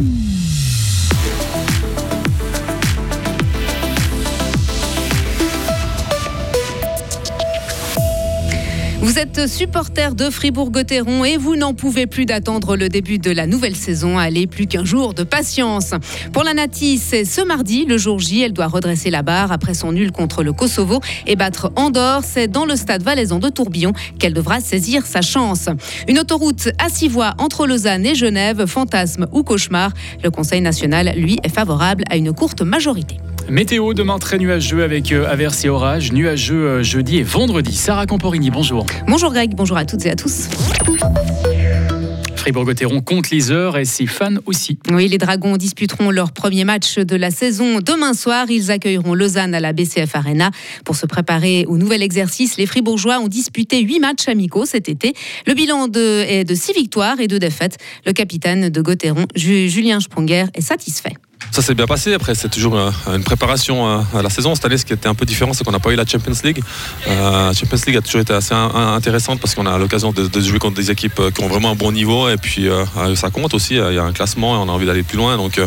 Mm-hmm. Vous êtes supporter de Fribourg-Gotteron et vous n'en pouvez plus d'attendre le début de la nouvelle saison. Allez, plus qu'un jour de patience. Pour la Nati, c'est ce mardi, le jour J. Elle doit redresser la barre après son nul contre le Kosovo et battre Andorre. C'est dans le stade valaisan de Tourbillon qu'elle devra saisir sa chance. Une autoroute à six voies entre Lausanne et Genève, fantasme ou cauchemar. Le Conseil national, lui, est favorable à une courte majorité. Météo demain très nuageux avec euh, averses et orages, nuageux euh, jeudi et vendredi. Sarah Camporini, bonjour. Bonjour Greg, bonjour à toutes et à tous. Fribourg-Gotteron compte les heures et ses fans aussi. Oui, les Dragons disputeront leur premier match de la saison demain soir. Ils accueilleront Lausanne à la BCF Arena. Pour se préparer au nouvel exercice, les Fribourgeois ont disputé huit matchs amicaux cet été. Le bilan de, est de six victoires et deux défaites. Le capitaine de Gotteron, Julien Sprunger, est satisfait. Ça s'est bien passé. Après, c'est toujours euh, une préparation euh, à la saison. Cette année, ce qui était un peu différent, c'est qu'on n'a pas eu la Champions League. Euh, la Champions League a toujours été assez intéressante parce qu'on a l'occasion de, jouer contre des équipes qui ont vraiment un bon niveau. Et puis, ça compte aussi. Il y a un classement et on a envie d'aller plus loin. Donc,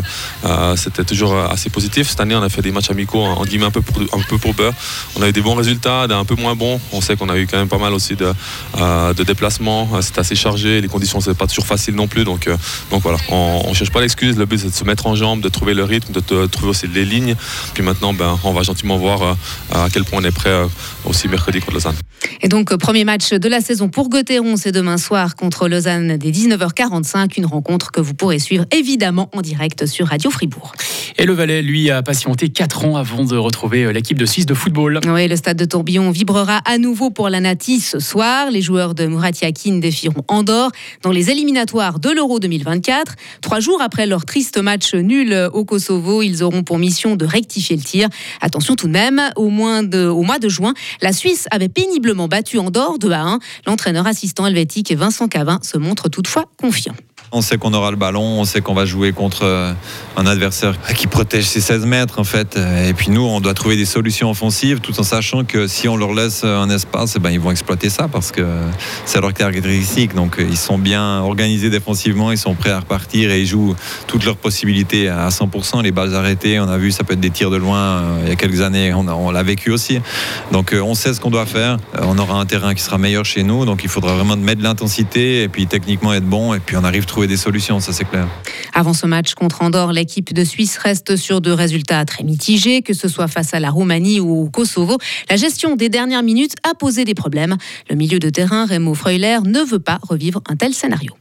c'était toujours assez positif. Cette année, on a fait des matchs amicaux en guillemets un peu pour, un peu pour beurre. On a eu des bons résultats, un peu moins bons. On sait qu'on a eu quand même pas mal aussi de, de déplacements. C'était assez chargé. Les conditions, c'est pas toujours facile non plus. Donc, donc voilà, on ne cherche pas l'excuse. Le but, c'est de se mettre en jambe, de trouver le rythme, de, trouver aussi les lignes. Puis maintenant, ben, on va gentiment voir euh, à quel point on est prêt euh, aussi mercredi contre Lausanne. Et donc, euh, premier match de la saison pour Gauthieron, c'est demain soir contre Lausanne dès 19h45. Une rencontre que vous pourrez suivre évidemment en direct sur Radio Fribourg. Et le Valais, lui, a patienté 4 ans avant de retrouver l'équipe de Suisse de football. Oui, le stade de Tourbillon vibrera à nouveau pour la Nati ce soir. Les joueurs de Murat Yakin défieront Andorre dans les éliminatoires de l'Euro 2024. Trois jours après leur triste match nul au Kosovo, ils auront pour mission de rectifier le tir. Attention tout de même, au, mois de juin, la Suisse avait péniblement battu Andorre 2 à 1. L'entraîneur assistant helvétique Vincent Cavin se montre toutefois confiant. On sait qu'on aura le ballon, on sait qu'on va jouer contre euh, un adversaire qui protège ses 16 mètres en fait. Et puis nous, on doit trouver des solutions offensives tout en sachant que si on leur laisse un espace, eh ben, ils vont exploiter ça parce que c'est leur caractéristique. Donc ils sont bien organisés défensivement, ils sont prêts à repartir et ils jouent toutes leurs possibilités à 100%. Les balles arrêtées, on a vu, ça peut être des tirs de loin euh, il y a quelques années, on, l'a vécu aussi. Donc euh, on sait ce qu'on doit faire. On aura un terrain qui sera meilleur chez nous, donc il faudra vraiment mettre de l'intensité et puis techniquement être bon et puis on arrive à trouver des solutions, ça c'est clair. Avant ce match contre Andorre, l'équipe de Suisse reste sur de résultats très mitigés, que ce soit face à la Roumanie ou au Kosovo. La gestion des dernières minutes a posé des problèmes. Le milieu de terrain, Remo Freuler, ne veut pas revivre un tel scénario.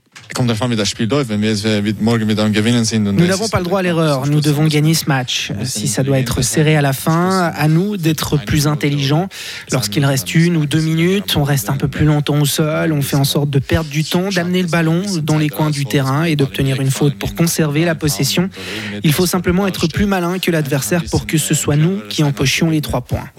Nous n'avons pas le droit à l'erreur. Nous devons gagner ce match. Si ça doit être serré à la fin, à nous d'être plus intelligents. Lorsqu'il reste une ou deux minutes, on reste un peu plus longtemps au sol. On fait en sorte de perdre du temps, d'amener le ballon dans les coins du terrain et d'obtenir une faute pour conserver la possession. Il faut simplement être plus malin que l'adversaire pour que ce soit nous qui empochions les trois points.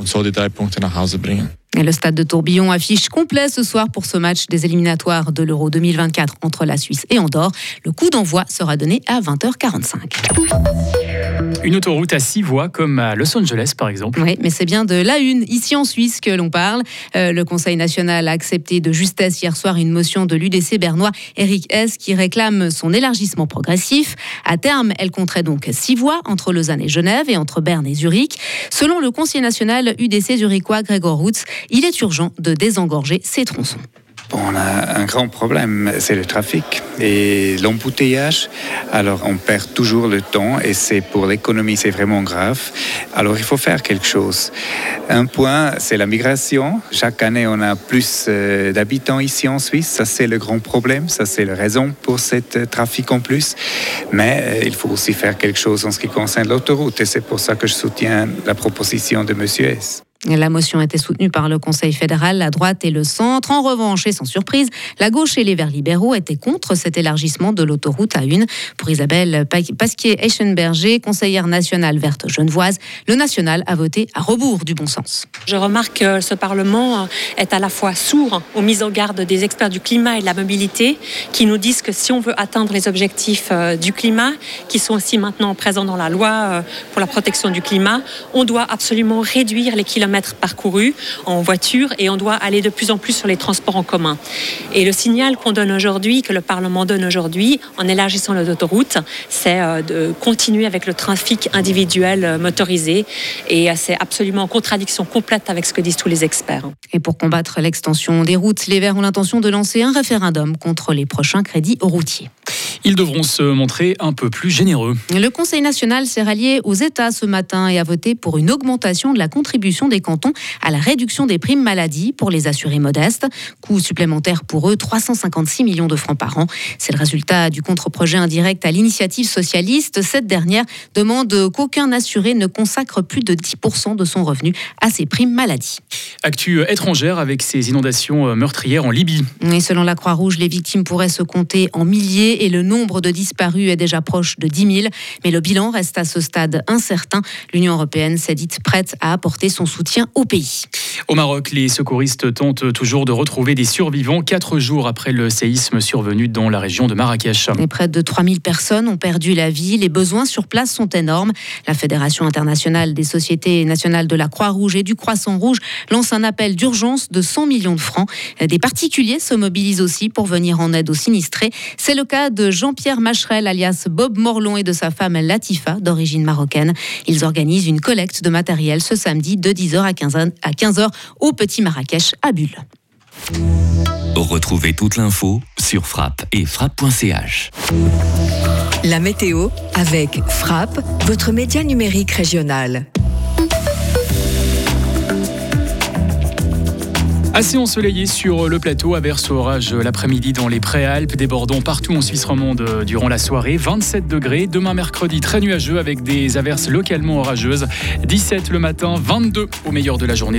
Le stade de Tourbillon affiche complet ce soir pour ce match des éliminatoires de l'Euro 2024 entre la Suisse et Andorre. Le coup d'envoi sera donné à 20h45. Une autoroute à six voies comme à Los Angeles par exemple. Oui, mais c'est bien de la une ici en Suisse que l'on parle. Euh, le Conseil national a accepté de justesse hier soir une motion de l'UDC bernois Eric S qui réclame son élargissement progressif. À terme, elle compterait donc six voies entre Lausanne et Genève et entre Berne et Zurich. Selon le conseiller national UDC zurichois Gregor Roots, il est urgent de désengorger ces tronçons on a un grand problème, c'est le trafic et l'embouteillage. Alors on perd toujours le temps et c'est pour l'économie, c'est vraiment grave. Alors il faut faire quelque chose. Un point, c'est la migration. Chaque année, on a plus euh, d'habitants ici en Suisse. Ça, c'est le grand problème. Ça, c'est la raison pour ce trafic en plus. Mais euh, il faut aussi faire quelque chose en ce qui concerne l'autoroute et c'est pour ça que je soutiens la proposition de M. S. La motion était soutenue par le Conseil fédéral, la droite et le centre. En revanche, et sans surprise, la gauche et les Verts libéraux étaient contre cet élargissement de l'autoroute à une. Pour Isabelle Pasquier-Eschenberger, conseillère nationale verte genevoise, le national a voté à rebours du bon sens. Je remarque que ce Parlement est à la fois sourd aux mises en garde des experts du climat et de la mobilité, qui nous disent que si on veut atteindre les objectifs euh, du climat, qui sont aussi maintenant présents dans la loi euh, pour la protection du climat, on doit absolument réduire les kilomètres kilomètres parcourus en voiture et on doit aller de plus en plus sur les transports en commun. Et le signal qu'on donne aujourd'hui, que le Parlement donne aujourd'hui, en élargissant l'autoroute, c'est euh, de continuer avec le trafic individuel euh, motorisé. Et euh, c'est absolument en contradiction complète avec ce que disent tous les experts. Et pour combattre l'extension des routes, les Verts ont l'intention de lancer un référendum contre les prochains crédits routiers. Ils devront se montrer un peu plus généreux. Le Conseil national s'est rallié aux États ce matin et a voté pour une augmentation de la contribution des cantons à la réduction des primes maladie pour les assurés modestes. Coût supplémentaire pour eux, 356 millions de francs par an. C'est le résultat du contre-projet indirect à l'initiative socialiste. Cette dernière demande qu'aucun assuré ne consacre plus de 10% de son revenu à ses primes maladie. Actu étrangère avec ces inondations meurtrières en Libye. Et selon la Croix-Rouge, les victimes pourraient se compter en milliers et le nombre de disparus est déjà proche de 10 000. Mais le bilan reste à ce stade incertain. L'Union européenne s'est dite prête à apporter son soutien au pays. Au Maroc, les secouristes tentent toujours de retrouver des survivants quatre jours après le séisme survenu dans la région de Marrakech. Et près de 3000 personnes ont perdu la vie. Les besoins sur place sont énormes. La Fédération internationale des sociétés nationales de la Croix-Rouge et du Croissant-Rouge lance un appel d'urgence de 100 millions de francs. Des particuliers se mobilisent aussi pour venir en aide aux sinistrés. C'est le cas de Jean-Pierre Macherel, alias Bob Morlon, et de sa femme Latifa, d'origine marocaine. Ils organisent une collecte de matériel ce samedi de 10h à 15h, à 15h au Petit Marrakech à Bulle. Retrouvez toute l'info sur frappe et frappe.ch. La météo avec Frappe, votre média numérique régional. Assez ensoleillé sur le plateau, averse orage l'après-midi dans les Préalpes, débordant partout en Suisse romande durant la soirée. 27 degrés. Demain mercredi, très nuageux avec des averses localement orageuses. 17 le matin, 22 au meilleur de la journée.